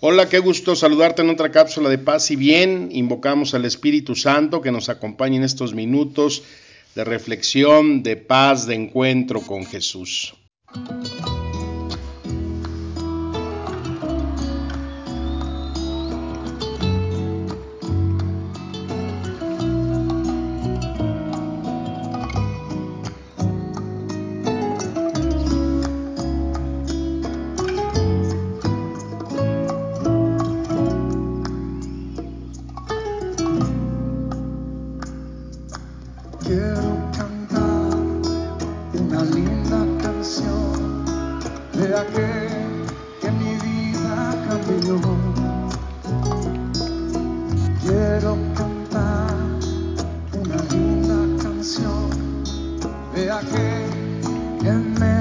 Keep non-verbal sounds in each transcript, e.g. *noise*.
Hola, qué gusto saludarte en otra cápsula de paz y bien. Invocamos al Espíritu Santo que nos acompañe en estos minutos de reflexión, de paz, de encuentro con Jesús. La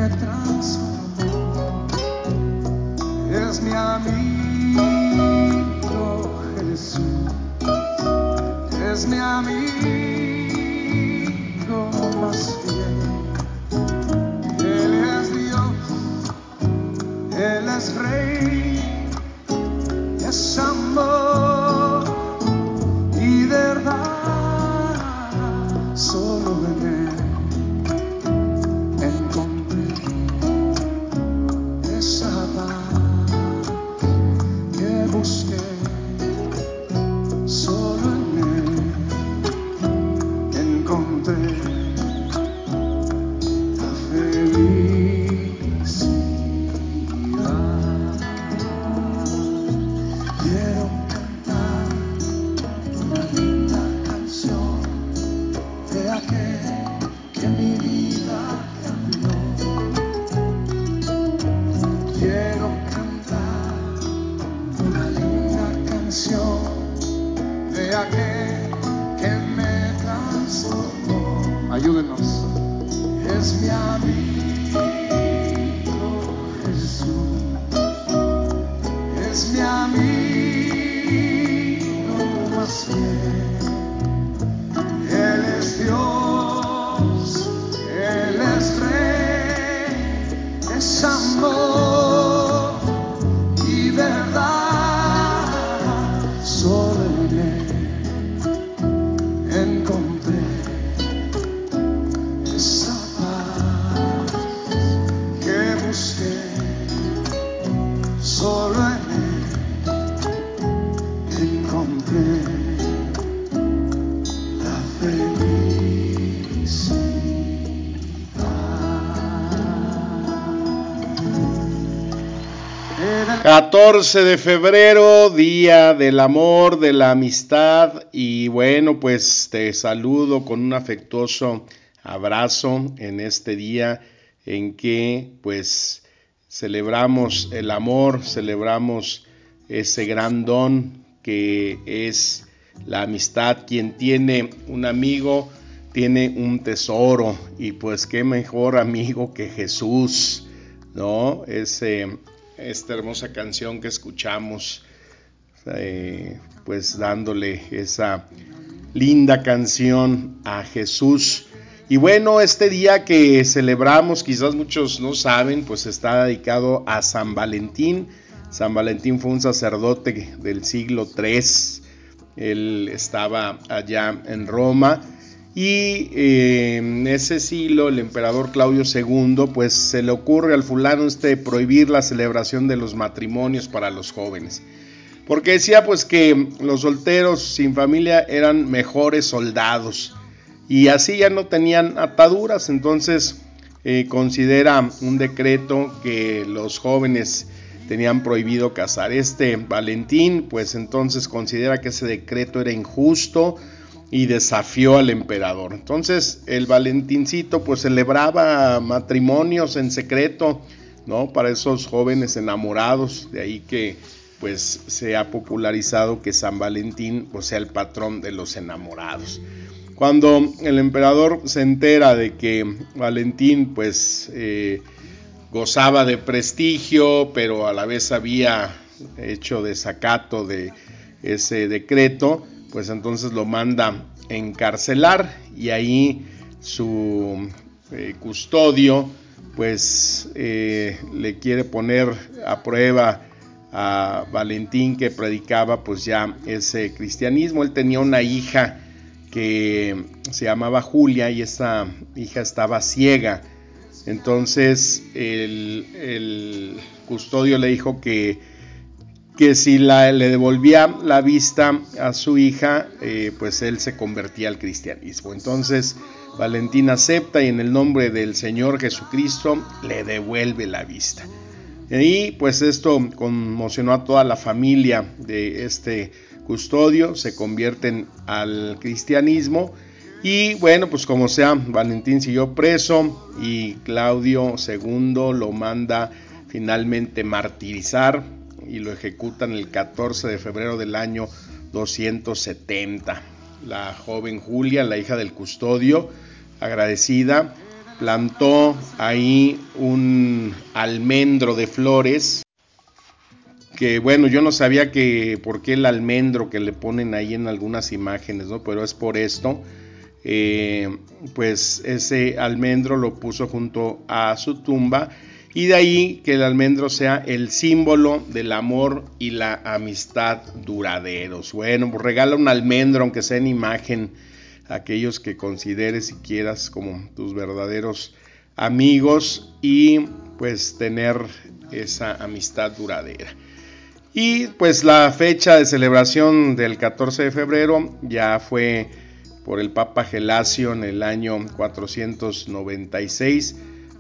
14 de febrero, día del amor, de la amistad y bueno, pues te saludo con un afectuoso abrazo en este día en que pues celebramos el amor, celebramos ese gran don que es la amistad. Quien tiene un amigo tiene un tesoro y pues qué mejor amigo que Jesús, ¿no? Ese, esta hermosa canción que escuchamos, eh, pues dándole esa linda canción a Jesús. Y bueno, este día que celebramos, quizás muchos no saben, pues está dedicado a San Valentín. San Valentín fue un sacerdote del siglo III. Él estaba allá en Roma. Y eh, en ese siglo el emperador Claudio II pues se le ocurre al fulano este prohibir la celebración de los matrimonios para los jóvenes. Porque decía pues que los solteros sin familia eran mejores soldados y así ya no tenían ataduras. Entonces eh, considera un decreto que los jóvenes tenían prohibido casar. Este Valentín pues entonces considera que ese decreto era injusto y desafió al emperador. Entonces el Valentincito pues celebraba matrimonios en secreto, ¿no? Para esos jóvenes enamorados, de ahí que pues se ha popularizado que San Valentín pues, sea el patrón de los enamorados. Cuando el emperador se entera de que Valentín pues eh, gozaba de prestigio, pero a la vez había hecho desacato de ese decreto, pues entonces lo manda encarcelar y ahí su eh, custodio pues eh, le quiere poner a prueba a Valentín que predicaba pues ya ese cristianismo. Él tenía una hija que se llamaba Julia y esa hija estaba ciega. Entonces el custodio le dijo que, que si la, le devolvía la vista a su hija, eh, pues él se convertía al cristianismo. Entonces Valentín acepta y en el nombre del Señor Jesucristo le devuelve la vista. Y pues esto conmocionó a toda la familia de este custodio, se convierten al cristianismo y bueno, pues como sea, Valentín siguió preso y Claudio II lo manda finalmente martirizar y lo ejecutan el 14 de febrero del año 270. La joven Julia, la hija del custodio, agradecida, plantó ahí un almendro de flores que bueno, yo no sabía que por qué el almendro que le ponen ahí en algunas imágenes, ¿no? Pero es por esto. Eh, pues ese almendro lo puso junto a su tumba y de ahí que el almendro sea el símbolo del amor y la amistad duraderos. Bueno, pues regala un almendro, aunque sea en imagen, aquellos que consideres y quieras como tus verdaderos amigos y pues tener esa amistad duradera. Y pues la fecha de celebración del 14 de febrero ya fue por el Papa Gelasio en el año 496,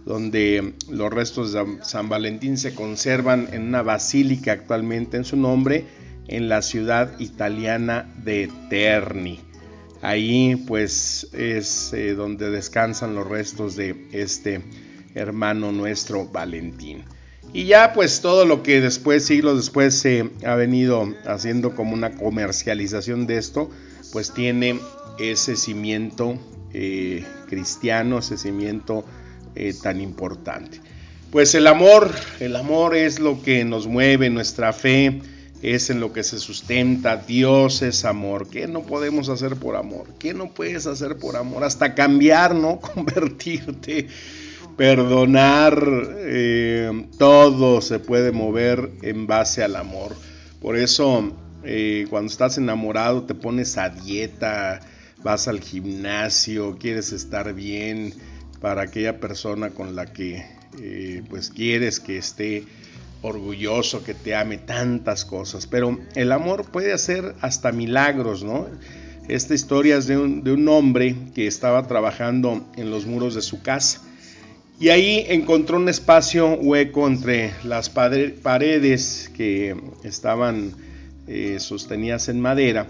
donde los restos de San Valentín se conservan en una basílica actualmente en su nombre en la ciudad italiana de Terni. Ahí pues es eh, donde descansan los restos de este hermano nuestro Valentín. Y ya pues todo lo que después, siglos después, se ha venido haciendo como una comercialización de esto, pues tiene ese cimiento eh, cristiano, ese cimiento eh, tan importante. Pues el amor, el amor es lo que nos mueve, nuestra fe es en lo que se sustenta, Dios es amor. ¿Qué no podemos hacer por amor? ¿Qué no puedes hacer por amor? Hasta cambiar, ¿no? *laughs* Convertirte perdonar, eh, todo se puede mover en base al amor. Por eso, eh, cuando estás enamorado, te pones a dieta, vas al gimnasio, quieres estar bien para aquella persona con la que eh, pues quieres que esté orgulloso, que te ame tantas cosas. Pero el amor puede hacer hasta milagros, ¿no? Esta historia es de un, hombre que estaba trabajando en los muros de su casa y ahí encontró un espacio hueco entre las paredes que estaban eh, sostenidas en madera.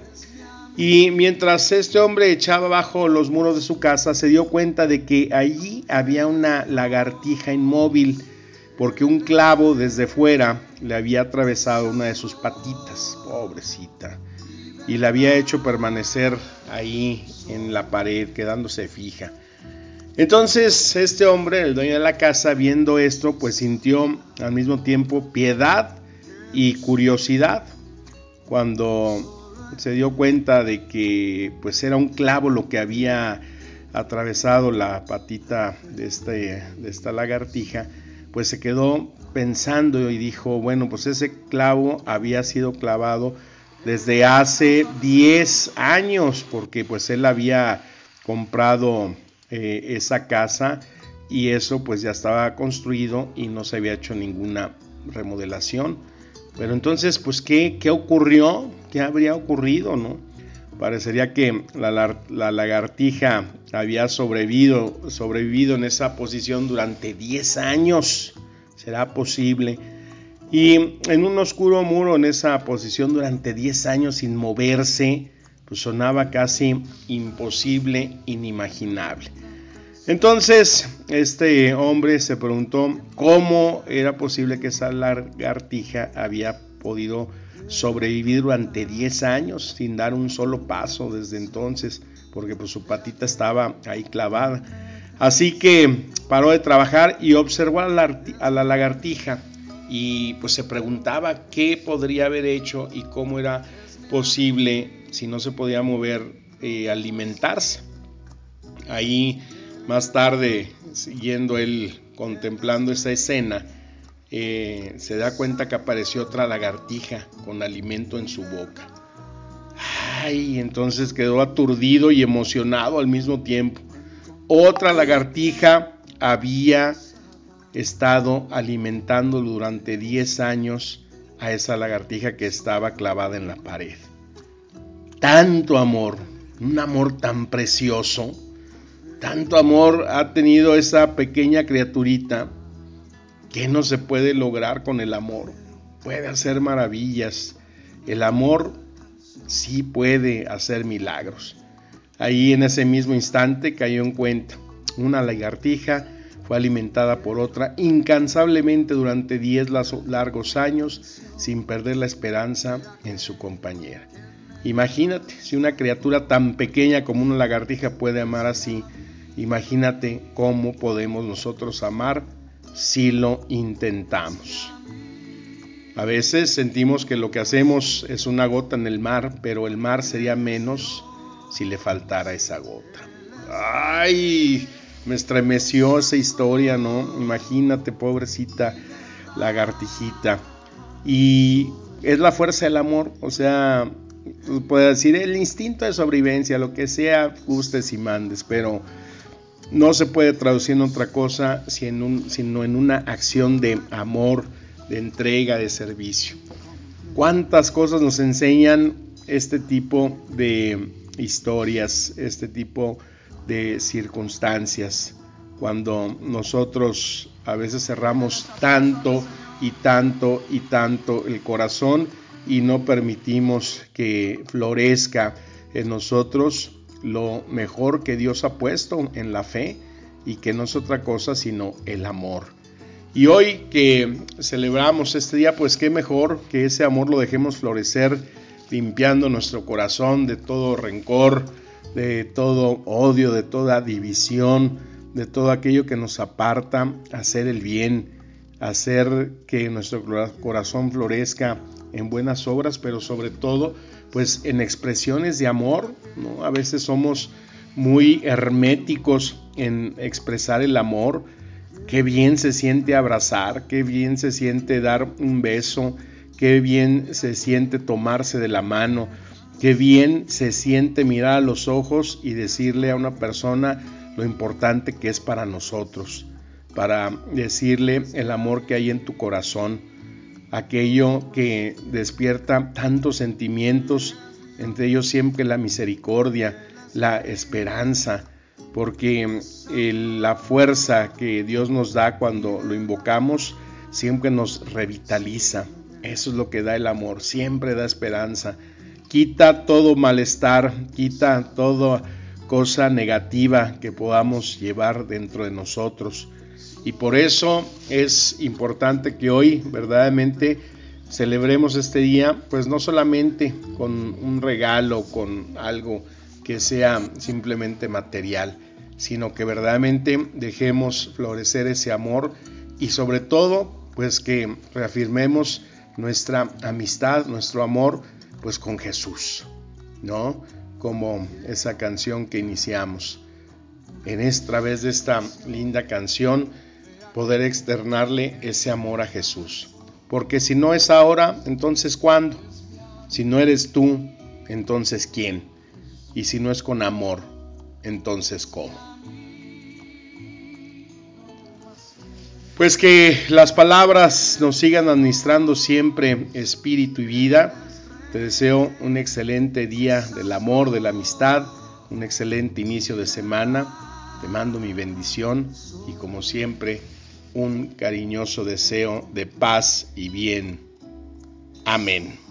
Y mientras este hombre echaba bajo los muros de su casa, se dio cuenta de que allí había una lagartija inmóvil, porque un clavo desde fuera le había atravesado una de sus patitas, pobrecita, y la había hecho permanecer ahí en la pared, quedándose fija. Entonces este hombre, el dueño de la casa, viendo esto, pues sintió al mismo tiempo piedad y curiosidad cuando se dio cuenta de que pues era un clavo lo que había atravesado la patita de, este, de esta lagartija, pues se quedó pensando y dijo, bueno, pues ese clavo había sido clavado desde hace 10 años, porque pues él había comprado eh, esa casa y eso pues ya estaba construido y no se había hecho ninguna remodelación. Pero entonces, pues, ¿qué, qué ocurrió? ¿Qué habría ocurrido, no? Parecería que la, la, lagartija había sobrevivido, sobrevivido en esa posición durante 10 años. ¿Será posible? Y en un oscuro muro en esa posición durante 10 años sin moverse, pues sonaba casi imposible, inimaginable. Entonces, este hombre se preguntó cómo era posible que esa lagartija había podido sobrevivir durante 10 años sin dar un solo paso desde entonces, porque pues su patita estaba ahí clavada. Así que paró de trabajar y observó a la, lagartija y pues se preguntaba qué podría haber hecho y cómo era posible si no se podía mover, eh, alimentarse. Ahí más tarde, siguiendo él contemplando esa escena, eh, se da cuenta que apareció otra lagartija con alimento en su boca. Ay, entonces quedó aturdido y emocionado al mismo tiempo. Otra lagartija había estado alimentando durante 10 años a esa lagartija que estaba clavada en la pared. Tanto amor, un amor tan precioso, tanto amor ha tenido esa pequeña criaturita que no se puede lograr con el amor. Puede hacer maravillas. El amor sí puede hacer milagros. Ahí en ese mismo instante cayó en cuenta. Una lagartija fue alimentada por otra incansablemente durante 10 largos años sin perder la esperanza en su compañera. Imagínate, si una criatura tan pequeña como una lagartija puede amar así, imagínate cómo podemos nosotros amar si lo intentamos. A veces sentimos que lo que hacemos es una gota en el mar, pero el mar sería menos si le faltara esa gota. ¡Ay! Me estremeció esa historia, ¿no? Imagínate, pobrecita lagartijita. Y es la fuerza del amor, o sea, puede decir el instinto de sobrevivencia, lo que sea, gustes y mandes, pero no se puede traducir en otra cosa sino en una acción de amor, de entrega, de servicio. ¿Cuántas cosas nos enseñan este tipo de historias, este tipo de circunstancias? Cuando nosotros a veces cerramos tanto y tanto y tanto el corazón y no permitimos que florezca en nosotros lo mejor que Dios ha puesto en la fe y que no es otra cosa sino el amor. Y hoy que celebramos este día, pues qué mejor que ese amor lo dejemos florecer limpiando nuestro corazón de todo rencor, de todo odio, de toda división, de todo aquello que nos aparta, hacer el bien, hacer que nuestro corazón florezca en buenas obras, pero sobre todo pues en expresiones de amor. A veces somos muy herméticos en expresar el amor. Qué bien se siente abrazar, qué bien se siente dar un beso, qué bien se siente tomarse de la mano, qué bien se siente mirar a los ojos y decirle a una persona lo importante que es para nosotros, para decirle el amor que hay en tu corazón aquello que despierta tantos sentimientos, entre ellos siempre la misericordia, la esperanza, porque la fuerza que Dios nos da cuando lo invocamos siempre nos revitaliza. Eso es lo que da el amor, siempre da esperanza. Quita todo malestar, quita toda cosa negativa que podamos llevar dentro de nosotros. Y por eso es importante que hoy verdaderamente celebremos este día, pues no solamente con un regalo, con algo que sea simplemente material, sino que verdaderamente dejemos florecer ese amor y sobre todo, pues que reafirmemos nuestra amistad, nuestro amor, pues con Jesús, ¿no? Como esa canción que iniciamos. En esta través de esta linda canción, poder externarle ese amor a Jesús. Porque si no es ahora, entonces ¿cuándo? Si no eres tú, entonces ¿quién? Y si no es con amor, entonces ¿cómo? Pues que las palabras nos sigan administrando siempre espíritu y vida. Te deseo un excelente día del amor, de la amistad, un excelente inicio de semana. Te mando mi bendición y como siempre, un cariñoso deseo de paz y bien. Amén.